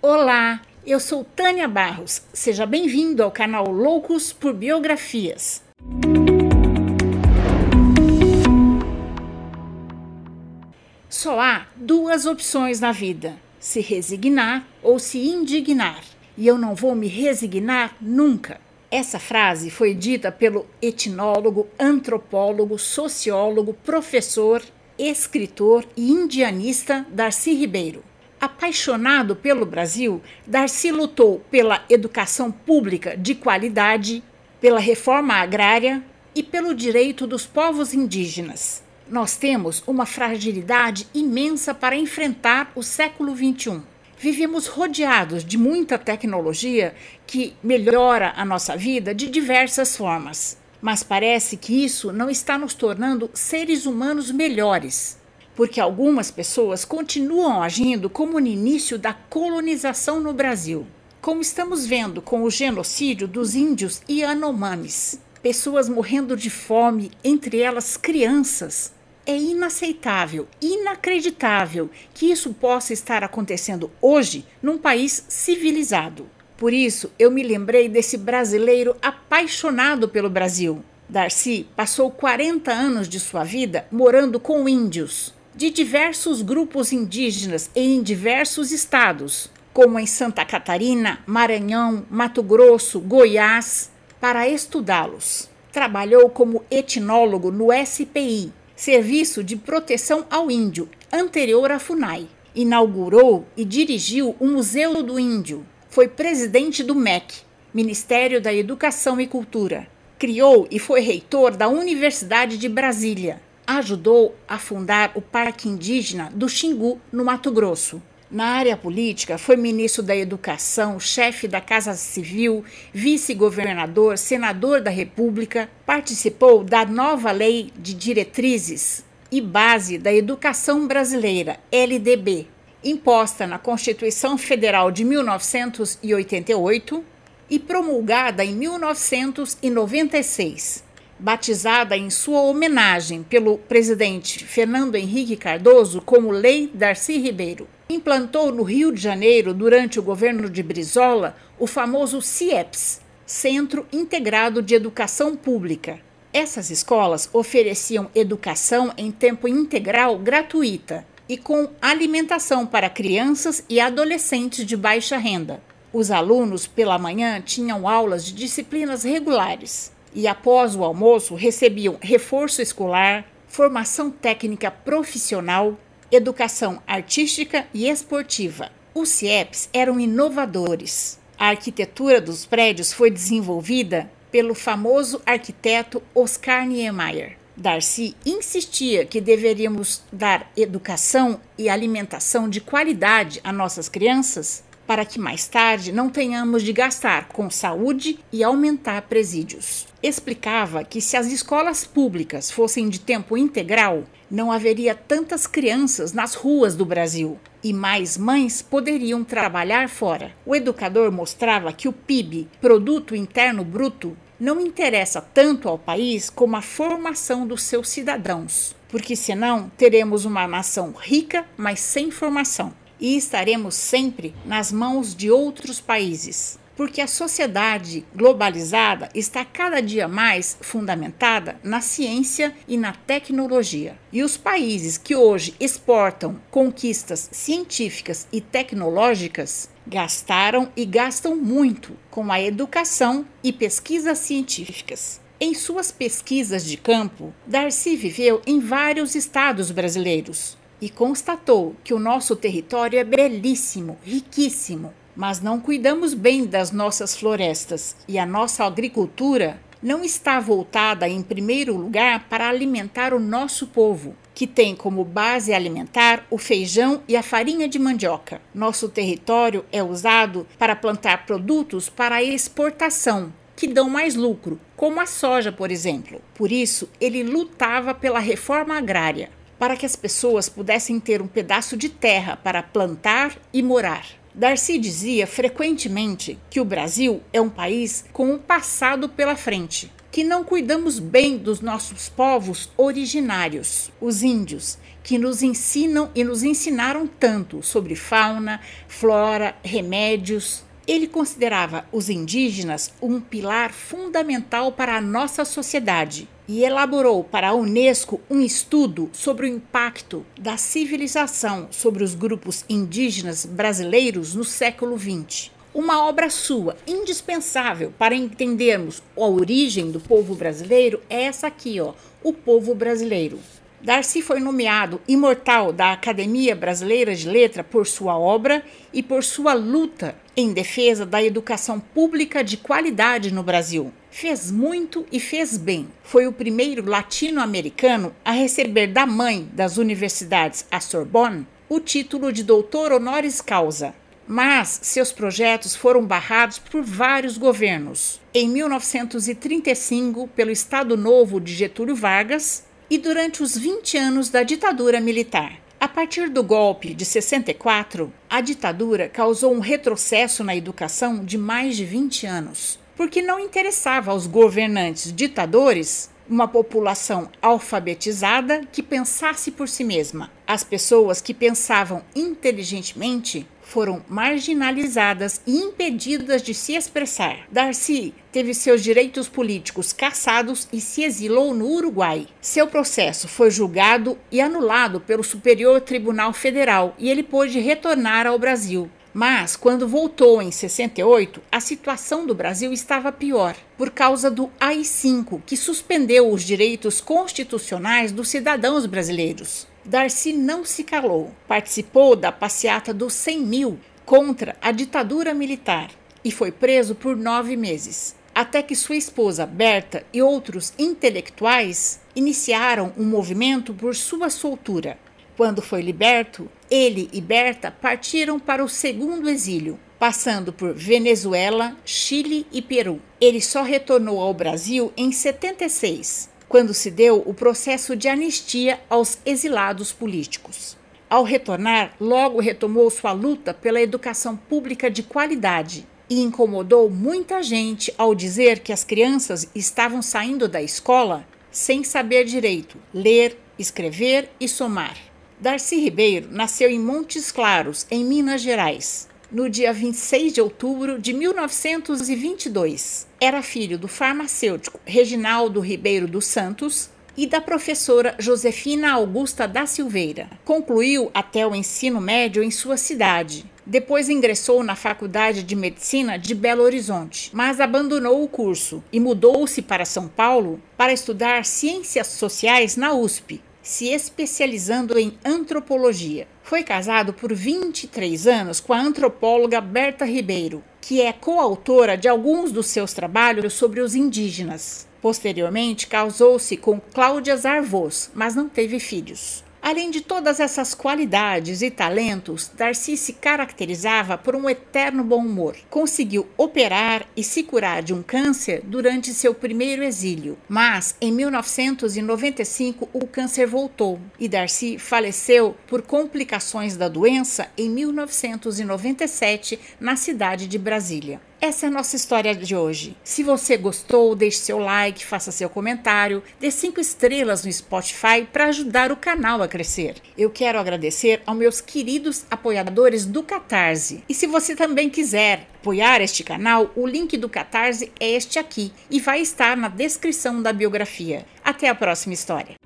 Olá, eu sou Tânia Barros. Seja bem-vindo ao canal Loucos por Biografias. Só há duas opções na vida: se resignar ou se indignar. E eu não vou me resignar nunca. Essa frase foi dita pelo etnólogo, antropólogo, sociólogo, professor, escritor e indianista Darcy Ribeiro. Apaixonado pelo Brasil, Darcy lutou pela educação pública de qualidade, pela reforma agrária e pelo direito dos povos indígenas. Nós temos uma fragilidade imensa para enfrentar o século XXI. Vivemos rodeados de muita tecnologia que melhora a nossa vida de diversas formas. Mas parece que isso não está nos tornando seres humanos melhores porque algumas pessoas continuam agindo como no início da colonização no Brasil, como estamos vendo com o genocídio dos índios Yanomamis. Pessoas morrendo de fome, entre elas crianças. É inaceitável, inacreditável que isso possa estar acontecendo hoje num país civilizado. Por isso, eu me lembrei desse brasileiro apaixonado pelo Brasil. Darcy passou 40 anos de sua vida morando com índios de diversos grupos indígenas em diversos estados, como em Santa Catarina, Maranhão, Mato Grosso, Goiás, para estudá-los. Trabalhou como etnólogo no SPI, Serviço de Proteção ao Índio, anterior à FUNAI. Inaugurou e dirigiu o Museu do Índio. Foi presidente do MEC, Ministério da Educação e Cultura. Criou e foi reitor da Universidade de Brasília ajudou a fundar o Parque Indígena do Xingu, no Mato Grosso. Na área política, foi ministro da Educação, chefe da Casa Civil, vice-governador, senador da República, participou da nova Lei de Diretrizes e Base da Educação Brasileira, LDB, imposta na Constituição Federal de 1988 e promulgada em 1996 batizada em sua homenagem pelo presidente Fernando Henrique Cardoso como Lei Darcy Ribeiro. Implantou no Rio de Janeiro, durante o governo de Brizola, o famoso CIEPS Centro Integrado de Educação Pública. Essas escolas ofereciam educação em tempo integral gratuita e com alimentação para crianças e adolescentes de baixa renda. Os alunos, pela manhã, tinham aulas de disciplinas regulares e após o almoço recebiam reforço escolar, formação técnica profissional, educação artística e esportiva. Os CIEPs eram inovadores. A arquitetura dos prédios foi desenvolvida pelo famoso arquiteto Oscar Niemeyer. Darcy insistia que deveríamos dar educação e alimentação de qualidade a nossas crianças para que mais tarde não tenhamos de gastar com saúde e aumentar presídios. Explicava que se as escolas públicas fossem de tempo integral, não haveria tantas crianças nas ruas do Brasil e mais mães poderiam trabalhar fora. O educador mostrava que o PIB, Produto Interno Bruto, não interessa tanto ao país como a formação dos seus cidadãos, porque senão teremos uma nação rica, mas sem formação e estaremos sempre nas mãos de outros países, porque a sociedade globalizada está cada dia mais fundamentada na ciência e na tecnologia. E os países que hoje exportam conquistas científicas e tecnológicas gastaram e gastam muito com a educação e pesquisas científicas. Em suas pesquisas de campo, Darcy viveu em vários estados brasileiros, e constatou que o nosso território é belíssimo, riquíssimo, mas não cuidamos bem das nossas florestas e a nossa agricultura não está voltada em primeiro lugar para alimentar o nosso povo, que tem como base alimentar o feijão e a farinha de mandioca. Nosso território é usado para plantar produtos para exportação, que dão mais lucro, como a soja, por exemplo. Por isso, ele lutava pela reforma agrária para que as pessoas pudessem ter um pedaço de terra para plantar e morar. Darcy dizia frequentemente que o Brasil é um país com um passado pela frente, que não cuidamos bem dos nossos povos originários, os índios, que nos ensinam e nos ensinaram tanto sobre fauna, flora, remédios. Ele considerava os indígenas um pilar fundamental para a nossa sociedade e elaborou para a Unesco um estudo sobre o impacto da civilização sobre os grupos indígenas brasileiros no século XX. Uma obra sua indispensável para entendermos a origem do povo brasileiro é essa aqui, ó, O Povo Brasileiro. Darcy foi nomeado imortal da Academia Brasileira de Letra por sua obra e por sua luta em defesa da educação pública de qualidade no Brasil. Fez muito e fez bem. Foi o primeiro latino-americano a receber da mãe das universidades, a Sorbonne, o título de doutor honoris causa mas seus projetos foram barrados por vários governos. Em 1935, pelo Estado Novo de Getúlio Vargas e durante os 20 anos da ditadura militar. A partir do golpe de 64, a ditadura causou um retrocesso na educação de mais de 20 anos, porque não interessava aos governantes ditadores uma população alfabetizada que pensasse por si mesma. As pessoas que pensavam inteligentemente foram marginalizadas e impedidas de se expressar. Darcy teve seus direitos políticos cassados e se exilou no Uruguai. Seu processo foi julgado e anulado pelo Superior Tribunal Federal e ele pôde retornar ao Brasil. Mas, quando voltou em 68, a situação do Brasil estava pior, por causa do AI-5, que suspendeu os direitos constitucionais dos cidadãos brasileiros. Darcy não se calou, participou da passeata dos 100 mil contra a ditadura militar e foi preso por nove meses, até que sua esposa Berta e outros intelectuais iniciaram um movimento por sua soltura. Quando foi liberto, ele e Berta partiram para o segundo exílio, passando por Venezuela, Chile e Peru. Ele só retornou ao Brasil em 76, quando se deu o processo de anistia aos exilados políticos. Ao retornar, logo retomou sua luta pela educação pública de qualidade e incomodou muita gente ao dizer que as crianças estavam saindo da escola sem saber direito ler, escrever e somar. Darcy Ribeiro nasceu em Montes Claros, em Minas Gerais, no dia 26 de outubro de 1922. Era filho do farmacêutico Reginaldo Ribeiro dos Santos e da professora Josefina Augusta da Silveira. Concluiu até o ensino médio em sua cidade. Depois ingressou na Faculdade de Medicina de Belo Horizonte, mas abandonou o curso e mudou-se para São Paulo para estudar Ciências Sociais na USP, se especializando em antropologia. Foi casado por 23 anos com a antropóloga Berta Ribeiro, que é coautora de alguns dos seus trabalhos sobre os indígenas. Posteriormente, casou-se com Cláudia Zarvos, mas não teve filhos. Além de todas essas qualidades e talentos, Darcy se caracterizava por um eterno bom humor. Conseguiu operar e se curar de um câncer durante seu primeiro exílio, mas em 1995 o câncer voltou e Darcy faleceu por complicações da doença em 1997 na cidade de Brasília. Essa é a nossa história de hoje. Se você gostou, deixe seu like, faça seu comentário, dê cinco estrelas no Spotify para ajudar o canal a crescer. Eu quero agradecer aos meus queridos apoiadores do Catarse. E se você também quiser apoiar este canal, o link do Catarse é este aqui e vai estar na descrição da biografia. Até a próxima história.